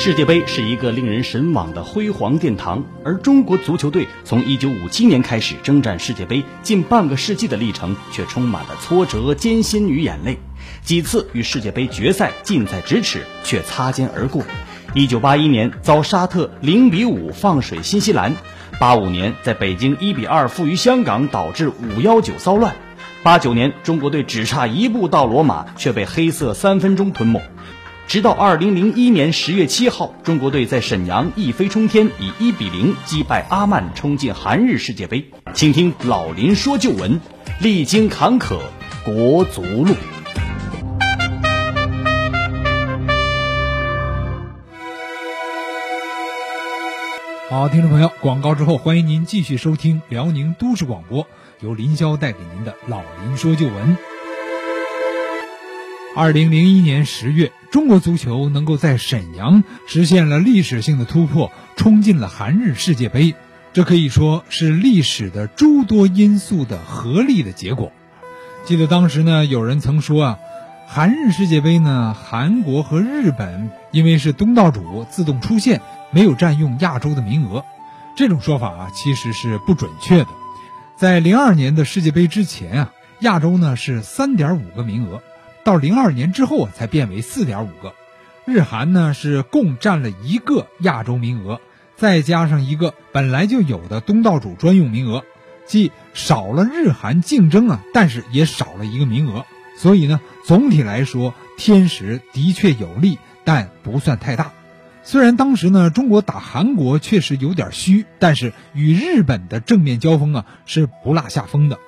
世界杯是一个令人神往的辉煌殿堂，而中国足球队从1957年开始征战世界杯近半个世纪的历程，却充满了挫折、艰辛与眼泪。几次与世界杯决赛近在咫尺，却擦肩而过。1981年遭沙特0比5放水新西兰；85年在北京1比2负于香港，导致519骚乱；89年中国队只差一步到罗马，却被黑色三分钟吞没。直到二零零一年十月七号，中国队在沈阳一飞冲天，以一比零击败阿曼，冲进韩日世界杯。请听老林说旧闻，历经坎坷，国足路。好，听众朋友，广告之后，欢迎您继续收听辽宁都市广播，由林霄带给您的老林说旧闻。二零零一年十月，中国足球能够在沈阳实现了历史性的突破，冲进了韩日世界杯。这可以说是历史的诸多因素的合力的结果。记得当时呢，有人曾说啊，韩日世界杯呢，韩国和日本因为是东道主自动出线，没有占用亚洲的名额。这种说法啊，其实是不准确的。在零二年的世界杯之前啊，亚洲呢是三点五个名额。到零二年之后啊，才变为四点五个，日韩呢是共占了一个亚洲名额，再加上一个本来就有的东道主专用名额，即少了日韩竞争啊，但是也少了一个名额。所以呢，总体来说，天时的确有利，但不算太大。虽然当时呢，中国打韩国确实有点虚，但是与日本的正面交锋啊，是不落下风的。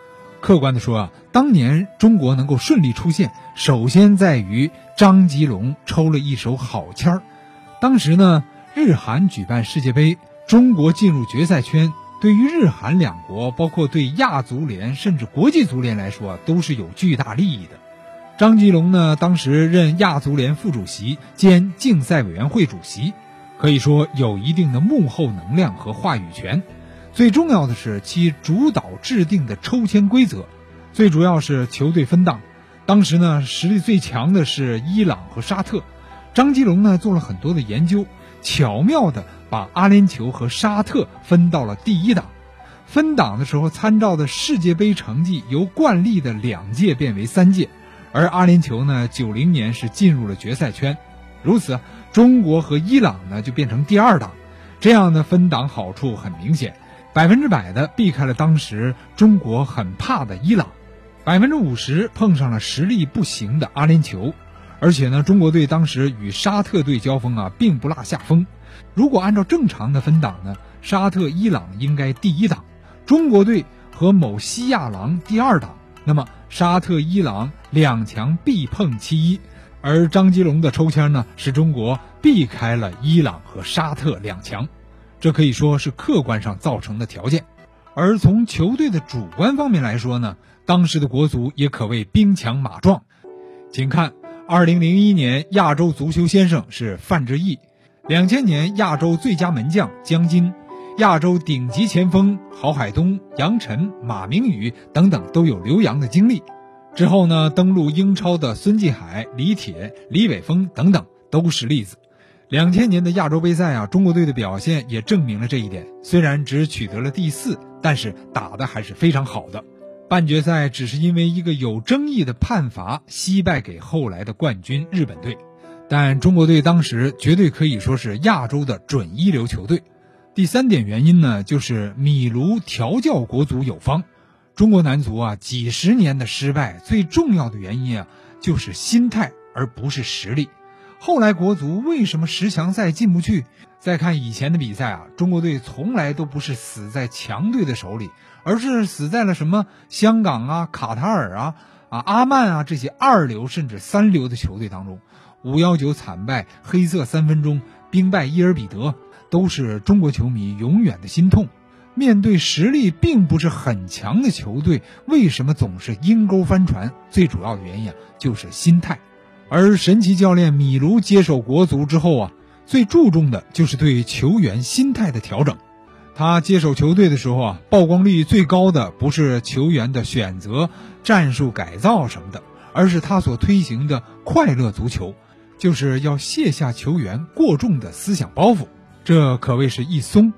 客观的说啊，当年中国能够顺利出线，首先在于张吉龙抽了一手好签儿。当时呢，日韩举办世界杯，中国进入决赛圈，对于日韩两国，包括对亚足联甚至国际足联来说，都是有巨大利益的。张吉龙呢，当时任亚足联副主席兼竞赛委员会主席，可以说有一定的幕后能量和话语权。最重要的是其主导制定的抽签规则，最主要是球队分档。当时呢，实力最强的是伊朗和沙特。张吉龙呢做了很多的研究，巧妙地把阿联酋和沙特分到了第一档。分档的时候参照的世界杯成绩由惯例的两届变为三届，而阿联酋呢，九零年是进入了决赛圈，如此，中国和伊朗呢就变成第二档。这样的分档好处很明显。百分之百的避开了当时中国很怕的伊朗，百分之五十碰上了实力不行的阿联酋，而且呢，中国队当时与沙特队交锋啊，并不落下风。如果按照正常的分档呢，沙特、伊朗应该第一档，中国队和某西亚狼第二档，那么沙特、伊朗两强必碰其一。而张吉龙的抽签呢，使中国避开了伊朗和沙特两强。这可以说是客观上造成的条件，而从球队的主观方面来说呢，当时的国足也可谓兵强马壮。请看，二零零一年亚洲足球先生是范志毅，两千年亚洲最佳门将江津，亚洲顶级前锋郝海东、杨晨、马明宇等等都有留洋的经历。之后呢，登陆英超的孙继海、李铁、李玮峰等等都是例子。两千年的亚洲杯赛啊，中国队的表现也证明了这一点。虽然只取得了第四，但是打的还是非常好的。半决赛只是因为一个有争议的判罚，惜败给后来的冠军日本队。但中国队当时绝对可以说是亚洲的准一流球队。第三点原因呢，就是米卢调教国足有方。中国男足啊，几十年的失败，最重要的原因啊，就是心态，而不是实力。后来国足为什么十强赛进不去？再看以前的比赛啊，中国队从来都不是死在强队的手里，而是死在了什么香港啊、卡塔尔啊、啊阿曼啊这些二流甚至三流的球队当中。五幺九惨败、黑色三分钟、兵败伊尔比德，都是中国球迷永远的心痛。面对实力并不是很强的球队，为什么总是阴沟翻船？最主要的原因啊，就是心态。而神奇教练米卢接手国足之后啊，最注重的就是对球员心态的调整。他接手球队的时候啊，曝光率最高的不是球员的选择、战术改造什么的，而是他所推行的快乐足球。就是要卸下球员过重的思想包袱，这可谓是一松。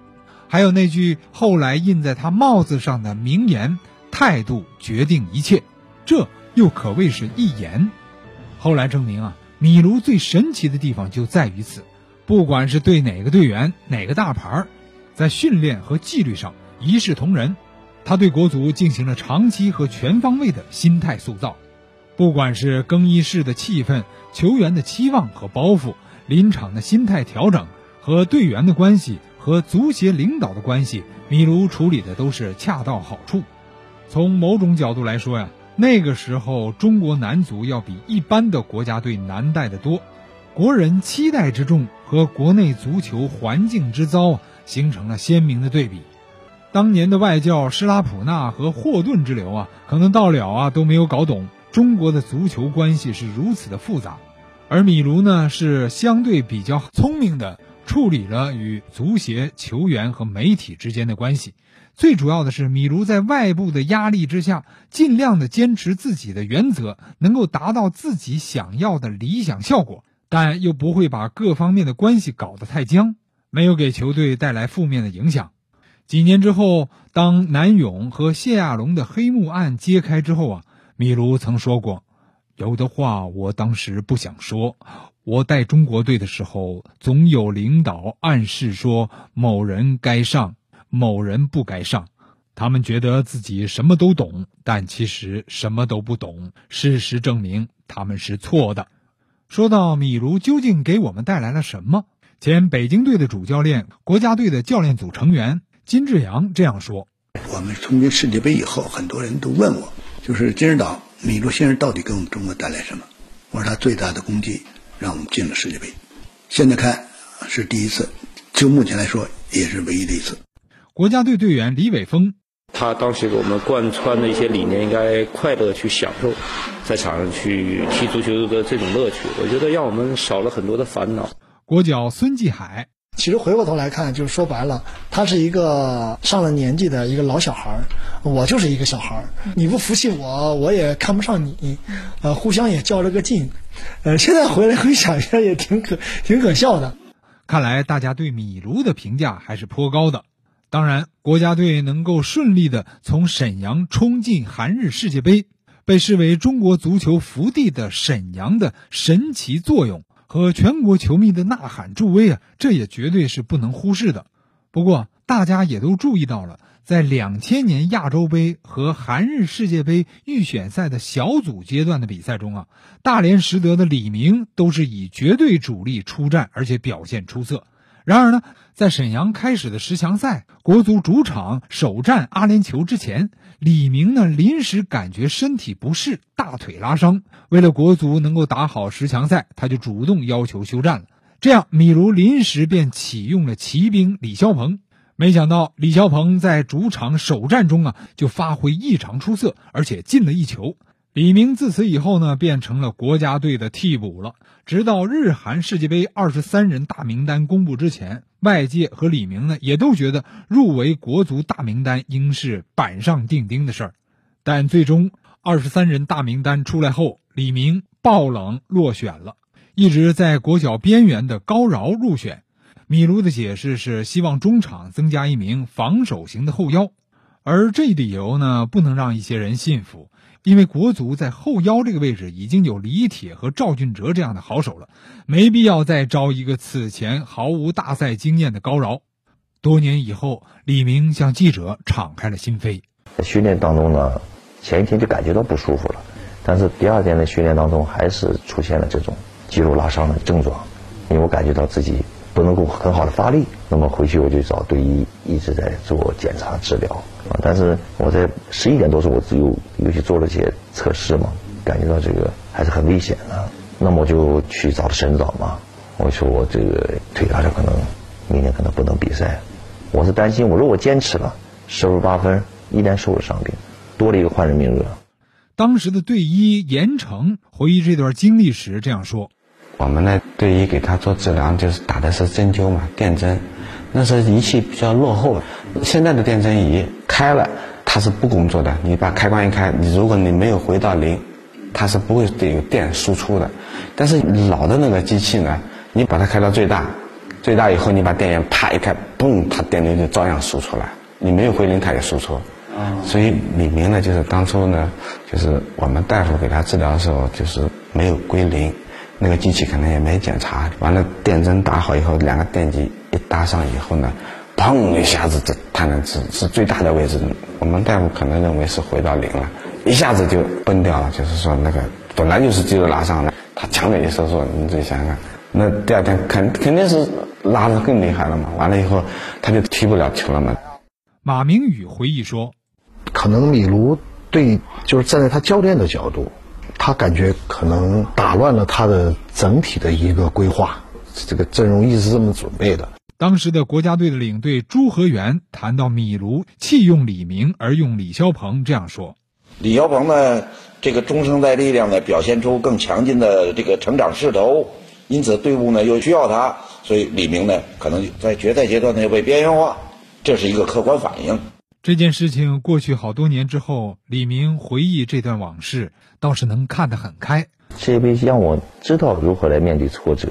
还有那句后来印在他帽子上的名言：“态度决定一切”，这又可谓是一言。后来证明啊，米卢最神奇的地方就在于此，不管是对哪个队员、哪个大牌，在训练和纪律上一视同仁。他对国足进行了长期和全方位的心态塑造，不管是更衣室的气氛、球员的期望和包袱、临场的心态调整和队员的关系和足协领导的关系，米卢处理的都是恰到好处。从某种角度来说呀，那个时候中国男足要比一般的国家队难带得多，国人期待之重和国内足球环境之糟形成了鲜明的对比。当年的外教施拉普纳和霍顿之流啊，可能到了啊都没有搞懂中国的足球关系是如此的复杂，而米卢呢是相对比较聪明的处理了与足协、球员和媒体之间的关系。最主要的是，米卢在外部的压力之下，尽量的坚持自己的原则，能够达到自己想要的理想效果，但又不会把各方面的关系搞得太僵，没有给球队带来负面的影响。几年之后，当南勇和谢亚龙的黑幕案揭开之后啊，米卢曾说过：“有的话我当时不想说。我带中国队的时候，总有领导暗示说某人该上，某人不该上。他们觉得自己什么都懂，但其实什么都不懂。事实证明他们是错的。”说到米卢究竟给我们带来了什么？前北京队的主教练，国家队的教练组成员。金志扬这样说：“我们冲进世界杯以后，很多人都问我，就是金指导米卢先生到底给我们中国带来什么？我说他最大的功绩让我们进了世界杯，现在看是第一次，就目前来说也是唯一的一次。”国家队队员李伟峰，他当时给我们贯穿的一些理念，应该快乐去享受，在场上去踢足球的这种乐趣，我觉得让我们少了很多的烦恼。国脚孙继海。其实回过头来看，就是说白了，他是一个上了年纪的一个老小孩儿，我就是一个小孩儿。你不服气我，我也看不上你，呃，互相也较了个劲，呃，现在回来回想一下，也挺可挺可笑的。看来大家对米卢的评价还是颇高的。当然，国家队能够顺利的从沈阳冲进韩日世界杯，被视为中国足球福地的沈阳的神奇作用。和全国球迷的呐喊助威啊，这也绝对是不能忽视的。不过，大家也都注意到了，在两千年亚洲杯和韩日世界杯预选赛的小组阶段的比赛中啊，大连实德的李明都是以绝对主力出战，而且表现出色。然而呢，在沈阳开始的十强赛，国足主场首战阿联酋之前，李明呢临时感觉身体不适，大腿拉伤。为了国足能够打好十强赛，他就主动要求休战了。这样，米卢临时便启用了骑兵李霄鹏。没想到李霄鹏在主场首战中啊，就发挥异常出色，而且进了一球。李明自此以后呢，变成了国家队的替补了。直到日韩世界杯二十三人大名单公布之前，外界和李明呢也都觉得入围国足大名单应是板上钉钉的事儿。但最终二十三人大名单出来后，李明爆冷落选了，一直在国脚边缘的高饶入选。米卢的解释是希望中场增加一名防守型的后腰，而这理由呢不能让一些人信服。因为国足在后腰这个位置已经有李铁和赵俊哲这样的好手了，没必要再招一个此前毫无大赛经验的高饶。多年以后，李明向记者敞开了心扉。在训练当中呢，前一天就感觉到不舒服了，但是第二天的训练当中还是出现了这种肌肉拉伤的症状，因为我感觉到自己不能够很好的发力。那么回去我就找队医，一直在做检查治疗。啊！但是我在十一点多时候，我只有又去做了些测试嘛，感觉到这个还是很危险的。那么我就去找了沈指导嘛，我说我这个腿好像可能明年可能不能比赛。我是担心，我如果坚持了，十分八分依然受了伤病，多了一个换人名额。当时的队医严成回忆这段经历时这样说：“我们呢，对于给他做治疗，就是打的是针灸嘛，电针。那时候仪器比较落后，现在的电针仪。”开了，它是不工作的。你把开关一开，你如果你没有回到零，它是不会有电输出的。但是老的那个机器呢，你把它开到最大，最大以后你把电源啪一开，嘣，它电流就照样输出来，你没有归零它也输出。所以李明呢，就是当初呢，就是我们大夫给他治疗的时候，就是没有归零，那个机器可能也没检查，完了电针打好以后，两个电极一搭上以后呢，砰一下子这它能是是最大的位置，我们大夫可能认为是回到零了，一下子就崩掉了，就是说那个本来就是肌肉拉伤了，他强烈一收缩，你自己想想，那第二天肯肯定是拉的更厉害了嘛，完了以后他就踢不了球了嘛。马明宇回忆说。可能米卢对，就是站在他教练的角度，他感觉可能打乱了他的整体的一个规划。这个阵容一直这么准备的。当时的国家队的领队朱和元谈到米卢弃用李明而用李霄鹏，这样说：李霄鹏呢，这个中生代力量呢，表现出更强劲的这个成长势头，因此队伍呢又需要他，所以李明呢可能在决赛阶段呢又被边缘化，这是一个客观反应。这件事情过去好多年之后，李明回忆这段往事，倒是能看得很开。世界杯让我知道如何来面对挫折，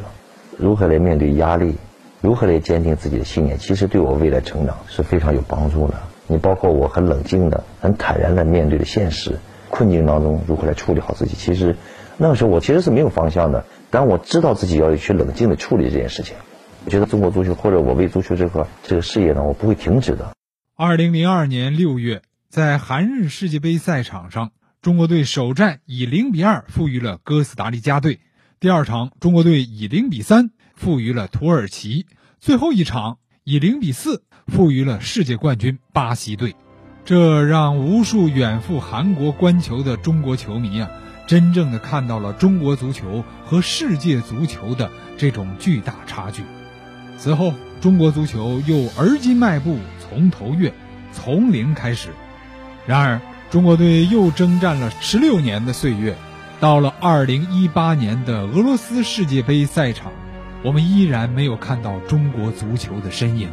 如何来面对压力，如何来坚定自己的信念。其实对我未来成长是非常有帮助的。你包括我很冷静的、很坦然的面对的现实困境当中，如何来处理好自己。其实那个时候我其实是没有方向的，但我知道自己要去冷静的处理这件事情。我觉得中国足球或者我为足球这块这个事业呢，我不会停止的。二零零二年六月，在韩日世界杯赛场上，中国队首战以零比二负于了哥斯达黎加队。第二场，中国队以零比三负于了土耳其。最后一场以零比四负于了世界冠军巴西队。这让无数远赴韩国观球的中国球迷啊，真正的看到了中国足球和世界足球的这种巨大差距。此后，中国足球又而今迈步。从头越，从零开始。然而，中国队又征战了十六年的岁月，到了二零一八年的俄罗斯世界杯赛场，我们依然没有看到中国足球的身影。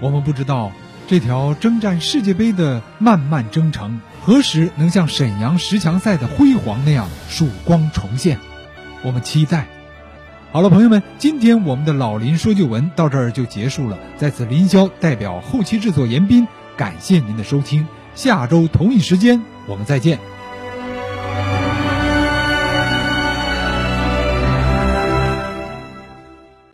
我们不知道这条征战世界杯的漫漫征程何时能像沈阳十强赛的辉煌那样曙光重现。我们期待。好了，朋友们，今天我们的老林说旧闻到这儿就结束了。在此，林霄代表后期制作严斌，感谢您的收听。下周同一时间，我们再见。